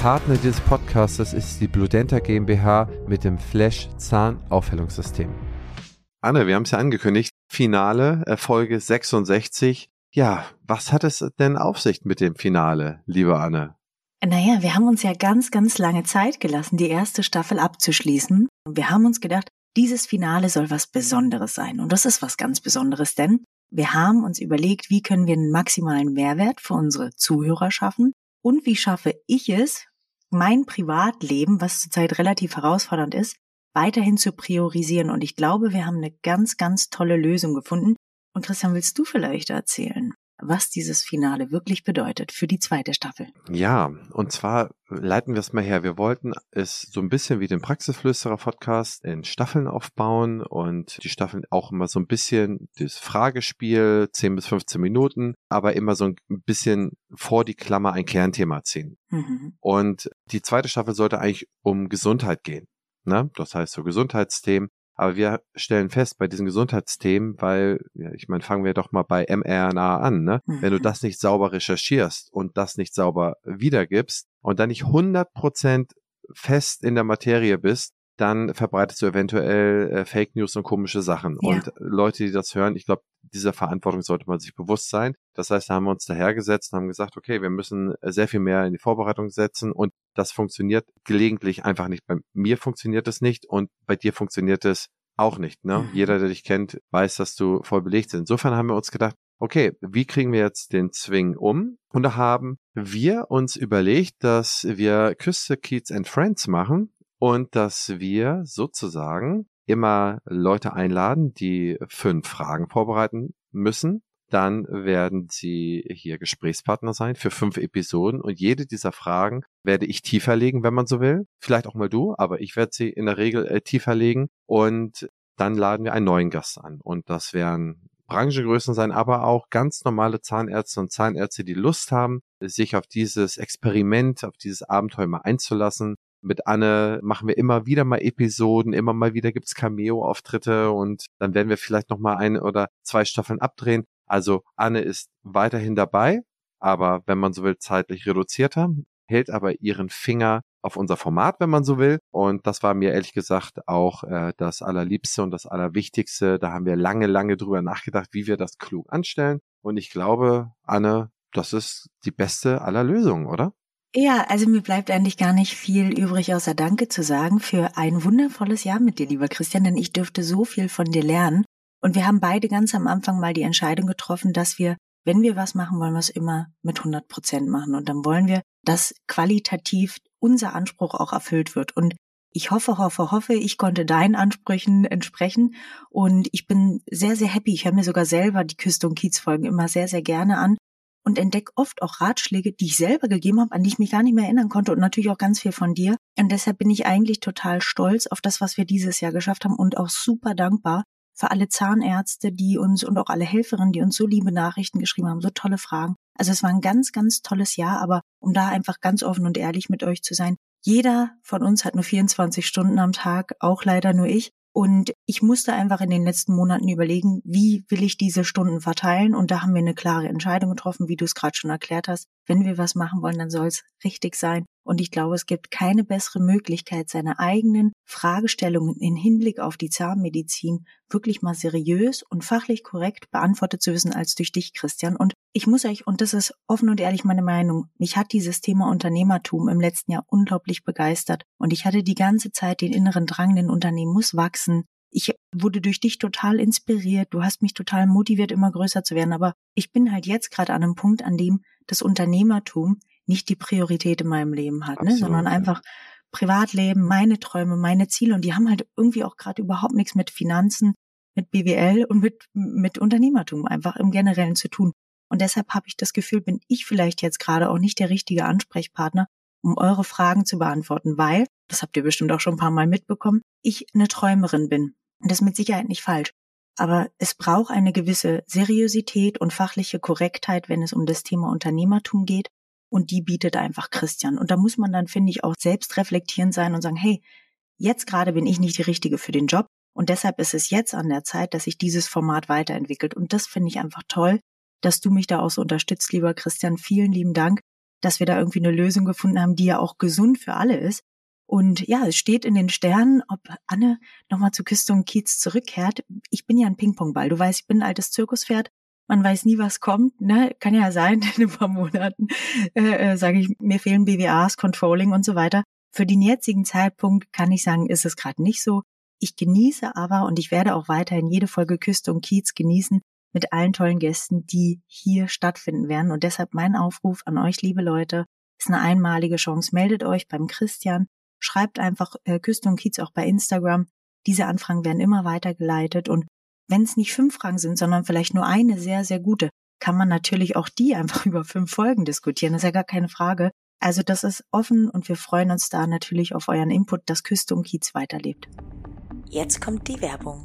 Partner dieses Podcastes ist die Bludenta GmbH mit dem Flash Zahnaufhellungssystem. Anne, wir haben es ja angekündigt, Finale, Folge 66. Ja, was hat es denn auf sich mit dem Finale, liebe Anne? Naja, wir haben uns ja ganz, ganz lange Zeit gelassen, die erste Staffel abzuschließen. Und wir haben uns gedacht, dieses Finale soll was Besonderes sein. Und das ist was ganz Besonderes, denn wir haben uns überlegt, wie können wir einen maximalen Mehrwert für unsere Zuhörer schaffen und wie schaffe ich es, mein Privatleben, was zurzeit relativ herausfordernd ist, weiterhin zu priorisieren. Und ich glaube, wir haben eine ganz, ganz tolle Lösung gefunden. Und Christian, willst du vielleicht erzählen? Was dieses Finale wirklich bedeutet für die zweite Staffel. Ja, und zwar leiten wir es mal her. Wir wollten es so ein bisschen wie den Praxisflüsterer-Podcast in Staffeln aufbauen und die Staffeln auch immer so ein bisschen das Fragespiel, 10 bis 15 Minuten, aber immer so ein bisschen vor die Klammer ein Kernthema ziehen. Mhm. Und die zweite Staffel sollte eigentlich um Gesundheit gehen. Ne? Das heißt so Gesundheitsthemen. Aber wir stellen fest bei diesen Gesundheitsthemen, weil, ja, ich meine, fangen wir doch mal bei mRNA an, ne? Mhm. Wenn du das nicht sauber recherchierst und das nicht sauber wiedergibst und dann nicht 100 Prozent fest in der Materie bist, dann verbreitest du eventuell äh, Fake News und komische Sachen. Ja. Und Leute, die das hören, ich glaube, dieser Verantwortung sollte man sich bewusst sein. Das heißt, da haben wir uns dahergesetzt und haben gesagt, okay, wir müssen sehr viel mehr in die Vorbereitung setzen und das funktioniert gelegentlich einfach nicht. Bei mir funktioniert es nicht und bei dir funktioniert es auch nicht. Ne? Mhm. Jeder, der dich kennt, weiß, dass du voll belegt bist. Insofern haben wir uns gedacht, okay, wie kriegen wir jetzt den Zwing um? Und da haben wir uns überlegt, dass wir Küste Kids and Friends machen und dass wir sozusagen immer Leute einladen, die fünf Fragen vorbereiten müssen. Dann werden sie hier Gesprächspartner sein für fünf Episoden und jede dieser Fragen werde ich tiefer legen, wenn man so will. Vielleicht auch mal du, aber ich werde sie in der Regel äh, tiefer legen und dann laden wir einen neuen Gast an und das werden Branchengrößen sein, aber auch ganz normale Zahnärzte und Zahnärzte, die Lust haben, sich auf dieses Experiment, auf dieses Abenteuer mal einzulassen mit Anne machen wir immer wieder mal Episoden, immer mal wieder gibt's Cameo-Auftritte und dann werden wir vielleicht noch mal ein oder zwei Staffeln abdrehen. Also Anne ist weiterhin dabei, aber wenn man so will, zeitlich reduzierter, hält aber ihren Finger auf unser Format, wenn man so will. Und das war mir ehrlich gesagt auch äh, das Allerliebste und das Allerwichtigste. Da haben wir lange, lange drüber nachgedacht, wie wir das klug anstellen. Und ich glaube, Anne, das ist die beste aller Lösungen, oder? Ja, also mir bleibt eigentlich gar nicht viel übrig, außer Danke zu sagen für ein wundervolles Jahr mit dir, lieber Christian, denn ich dürfte so viel von dir lernen. Und wir haben beide ganz am Anfang mal die Entscheidung getroffen, dass wir, wenn wir was machen, wollen wir es immer mit 100 Prozent machen. Und dann wollen wir, dass qualitativ unser Anspruch auch erfüllt wird. Und ich hoffe, hoffe, hoffe, ich konnte deinen Ansprüchen entsprechen. Und ich bin sehr, sehr happy. Ich höre mir sogar selber die Küste- und Kiez-Folgen immer sehr, sehr gerne an und entdecke oft auch Ratschläge, die ich selber gegeben habe, an die ich mich gar nicht mehr erinnern konnte und natürlich auch ganz viel von dir. Und deshalb bin ich eigentlich total stolz auf das, was wir dieses Jahr geschafft haben und auch super dankbar für alle Zahnärzte, die uns und auch alle Helferinnen, die uns so liebe Nachrichten geschrieben haben, so tolle Fragen. Also es war ein ganz, ganz tolles Jahr, aber um da einfach ganz offen und ehrlich mit euch zu sein, jeder von uns hat nur 24 Stunden am Tag, auch leider nur ich. Und ich musste einfach in den letzten Monaten überlegen, wie will ich diese Stunden verteilen? Und da haben wir eine klare Entscheidung getroffen, wie du es gerade schon erklärt hast. Wenn wir was machen wollen, dann soll es richtig sein. Und ich glaube, es gibt keine bessere Möglichkeit, seine eigenen Fragestellungen in Hinblick auf die Zahnmedizin wirklich mal seriös und fachlich korrekt beantwortet zu wissen als durch dich, Christian. Und ich muss euch, und das ist offen und ehrlich meine Meinung, mich hat dieses Thema Unternehmertum im letzten Jahr unglaublich begeistert. Und ich hatte die ganze Zeit den inneren Drang, den Unternehmen muss wachsen. Ich wurde durch dich total inspiriert. Du hast mich total motiviert, immer größer zu werden. Aber ich bin halt jetzt gerade an einem Punkt, an dem das Unternehmertum nicht die Priorität in meinem Leben hat, ne? sondern einfach Privatleben, meine Träume, meine Ziele und die haben halt irgendwie auch gerade überhaupt nichts mit Finanzen, mit BWL und mit, mit Unternehmertum einfach im Generellen zu tun. Und deshalb habe ich das Gefühl, bin ich vielleicht jetzt gerade auch nicht der richtige Ansprechpartner, um eure Fragen zu beantworten, weil, das habt ihr bestimmt auch schon ein paar Mal mitbekommen, ich eine Träumerin bin. Und das ist mit Sicherheit nicht falsch. Aber es braucht eine gewisse Seriosität und fachliche Korrektheit, wenn es um das Thema Unternehmertum geht und die bietet einfach Christian. Und da muss man dann, finde ich, auch selbst reflektierend sein und sagen, hey, jetzt gerade bin ich nicht die Richtige für den Job und deshalb ist es jetzt an der Zeit, dass sich dieses Format weiterentwickelt. Und das finde ich einfach toll, dass du mich da auch so unterstützt, lieber Christian. Vielen lieben Dank. dass wir da irgendwie eine Lösung gefunden haben, die ja auch gesund für alle ist. Und ja, es steht in den Sternen, ob Anne nochmal zu Küste und Kiez zurückkehrt. Ich bin ja ein Ping-Pong-Ball. Du weißt, ich bin ein altes Zirkuspferd. Man weiß nie, was kommt. Ne? Kann ja sein, in ein paar Monaten äh, äh, sage ich, mir fehlen BWAs, Controlling und so weiter. Für den jetzigen Zeitpunkt kann ich sagen, ist es gerade nicht so. Ich genieße aber und ich werde auch weiterhin jede Folge Küste und Kiez genießen mit allen tollen Gästen, die hier stattfinden werden. Und deshalb mein Aufruf an euch, liebe Leute, ist eine einmalige Chance. Meldet euch beim Christian, schreibt einfach äh, Küste und Kiez auch bei Instagram. Diese Anfragen werden immer weitergeleitet und wenn es nicht fünf Fragen sind, sondern vielleicht nur eine sehr, sehr gute, kann man natürlich auch die einfach über fünf Folgen diskutieren. Das ist ja gar keine Frage. Also das ist offen und wir freuen uns da natürlich auf euren Input, dass Küste und Kiez weiterlebt. Jetzt kommt die Werbung.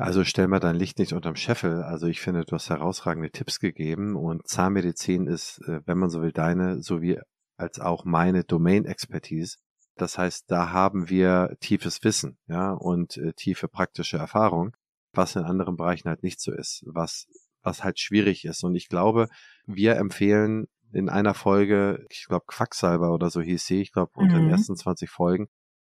Also stell mal dein Licht nicht unterm Scheffel. Also ich finde, du hast herausragende Tipps gegeben und Zahnmedizin ist, äh, wenn man so will, deine sowie als auch meine Domain-Expertise. Das heißt, da haben wir tiefes Wissen, ja, und äh, tiefe praktische Erfahrung, was in anderen Bereichen halt nicht so ist, was, was halt schwierig ist. Und ich glaube, wir empfehlen in einer Folge, ich glaube Quacksalber oder so hieß sie, ich glaube unter mhm. den ersten 20 Folgen,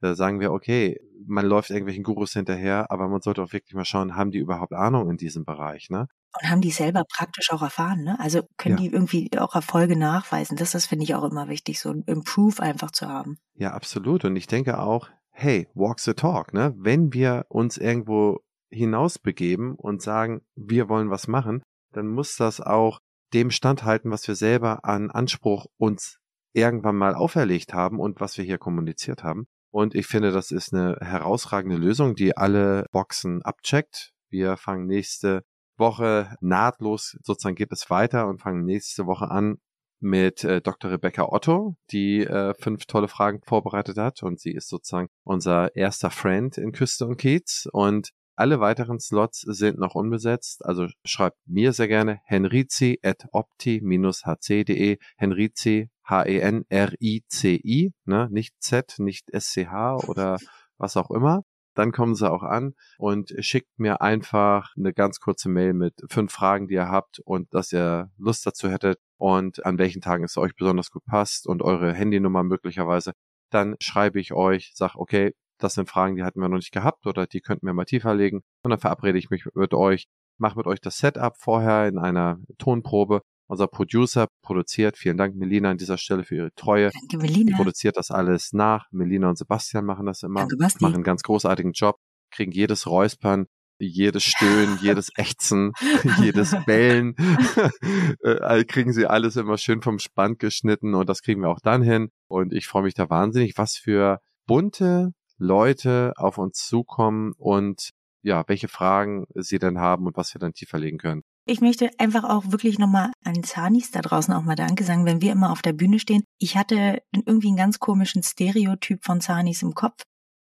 da sagen wir, okay, man läuft irgendwelchen Gurus hinterher, aber man sollte auch wirklich mal schauen, haben die überhaupt Ahnung in diesem Bereich, ne? Und haben die selber praktisch auch erfahren, ne? Also können ja. die irgendwie auch Erfolge nachweisen. Das, das finde ich auch immer wichtig, so ein Improve einfach zu haben. Ja, absolut. Und ich denke auch, hey, walk the talk, ne? Wenn wir uns irgendwo hinausbegeben und sagen, wir wollen was machen, dann muss das auch dem standhalten, was wir selber an Anspruch uns irgendwann mal auferlegt haben und was wir hier kommuniziert haben. Und ich finde, das ist eine herausragende Lösung, die alle Boxen abcheckt. Wir fangen nächste Woche nahtlos, sozusagen geht es weiter und fangen nächste Woche an mit äh, Dr. Rebecca Otto, die äh, fünf tolle Fragen vorbereitet hat und sie ist sozusagen unser erster Friend in Küste und Kiez und alle weiteren Slots sind noch unbesetzt, also schreibt mir sehr gerne henrizi at opti-hc.de, henrizi H-E-N-R-I-C-I, ne? nicht Z, nicht S-C-H oder was auch immer. Dann kommen sie auch an und schickt mir einfach eine ganz kurze Mail mit fünf Fragen, die ihr habt und dass ihr Lust dazu hättet und an welchen Tagen es euch besonders gut passt und eure Handynummer möglicherweise. Dann schreibe ich euch, sag, okay, das sind Fragen, die hatten wir noch nicht gehabt oder die könnten wir mal tiefer legen. Und dann verabrede ich mich mit euch, mache mit euch das Setup vorher in einer Tonprobe unser Producer produziert. Vielen Dank, Melina, an dieser Stelle für ihre Treue. Danke, Melina. Produziert das alles nach. Melina und Sebastian machen das immer. Danke, Basti. Machen einen ganz großartigen Job. Kriegen jedes Räuspern, jedes Stöhnen, jedes Ächzen, jedes Bellen. äh, kriegen sie alles immer schön vom Spann geschnitten und das kriegen wir auch dann hin. Und ich freue mich da wahnsinnig, was für bunte Leute auf uns zukommen und ja, welche Fragen sie denn haben und was wir dann tiefer legen können. Ich möchte einfach auch wirklich nochmal an Zanis da draußen auch mal Danke sagen, wenn wir immer auf der Bühne stehen. Ich hatte irgendwie einen ganz komischen Stereotyp von Zanis im Kopf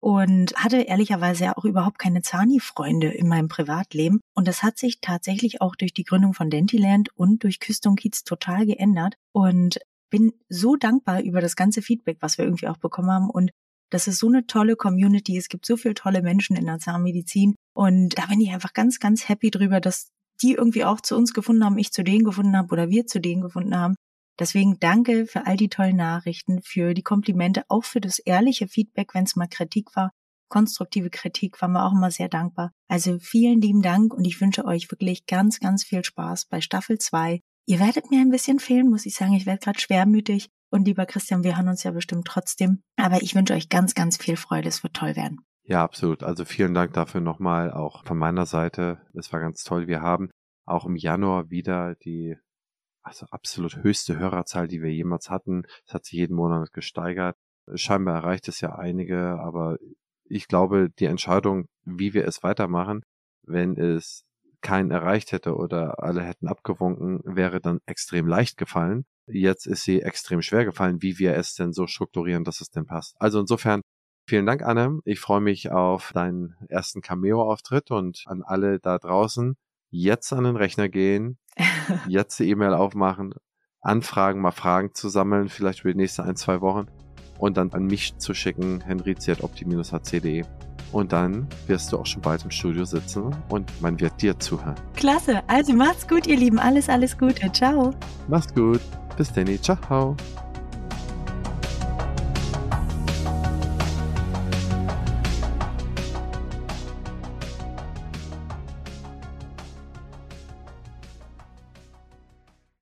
und hatte ehrlicherweise auch überhaupt keine Zani-Freunde in meinem Privatleben. Und das hat sich tatsächlich auch durch die Gründung von Dentiland und durch Küste und Kiez total geändert. Und bin so dankbar über das ganze Feedback, was wir irgendwie auch bekommen haben. Und das ist so eine tolle Community. Es gibt so viele tolle Menschen in der Zahnmedizin. Und da bin ich einfach ganz, ganz happy drüber, dass die irgendwie auch zu uns gefunden haben, ich zu denen gefunden habe oder wir zu denen gefunden haben. Deswegen danke für all die tollen Nachrichten, für die Komplimente, auch für das ehrliche Feedback, wenn es mal Kritik war. Konstruktive Kritik waren wir auch immer sehr dankbar. Also vielen lieben Dank und ich wünsche euch wirklich ganz, ganz viel Spaß bei Staffel 2. Ihr werdet mir ein bisschen fehlen, muss ich sagen. Ich werde gerade schwermütig. Und lieber Christian, wir hören uns ja bestimmt trotzdem. Aber ich wünsche euch ganz, ganz viel Freude. Es wird toll werden. Ja, absolut. Also vielen Dank dafür nochmal auch von meiner Seite. Es war ganz toll. Wir haben auch im Januar wieder die also absolut höchste Hörerzahl, die wir jemals hatten. Es hat sich jeden Monat gesteigert. Scheinbar erreicht es ja einige, aber ich glaube, die Entscheidung, wie wir es weitermachen, wenn es keinen erreicht hätte oder alle hätten abgewunken, wäre dann extrem leicht gefallen. Jetzt ist sie extrem schwer gefallen, wie wir es denn so strukturieren, dass es denn passt. Also insofern Vielen Dank, Anne. Ich freue mich auf deinen ersten Cameo-Auftritt und an alle da draußen. Jetzt an den Rechner gehen, jetzt die E-Mail aufmachen, anfragen, mal Fragen zu sammeln, vielleicht für die nächsten ein, zwei Wochen und dann an mich zu schicken, henrizi.opti-hc.de. Und dann wirst du auch schon bald im Studio sitzen und man wird dir zuhören. Klasse. Also macht's gut, ihr Lieben. Alles, alles Gute. Ciao. Mach's gut. Bis dann. Ciao.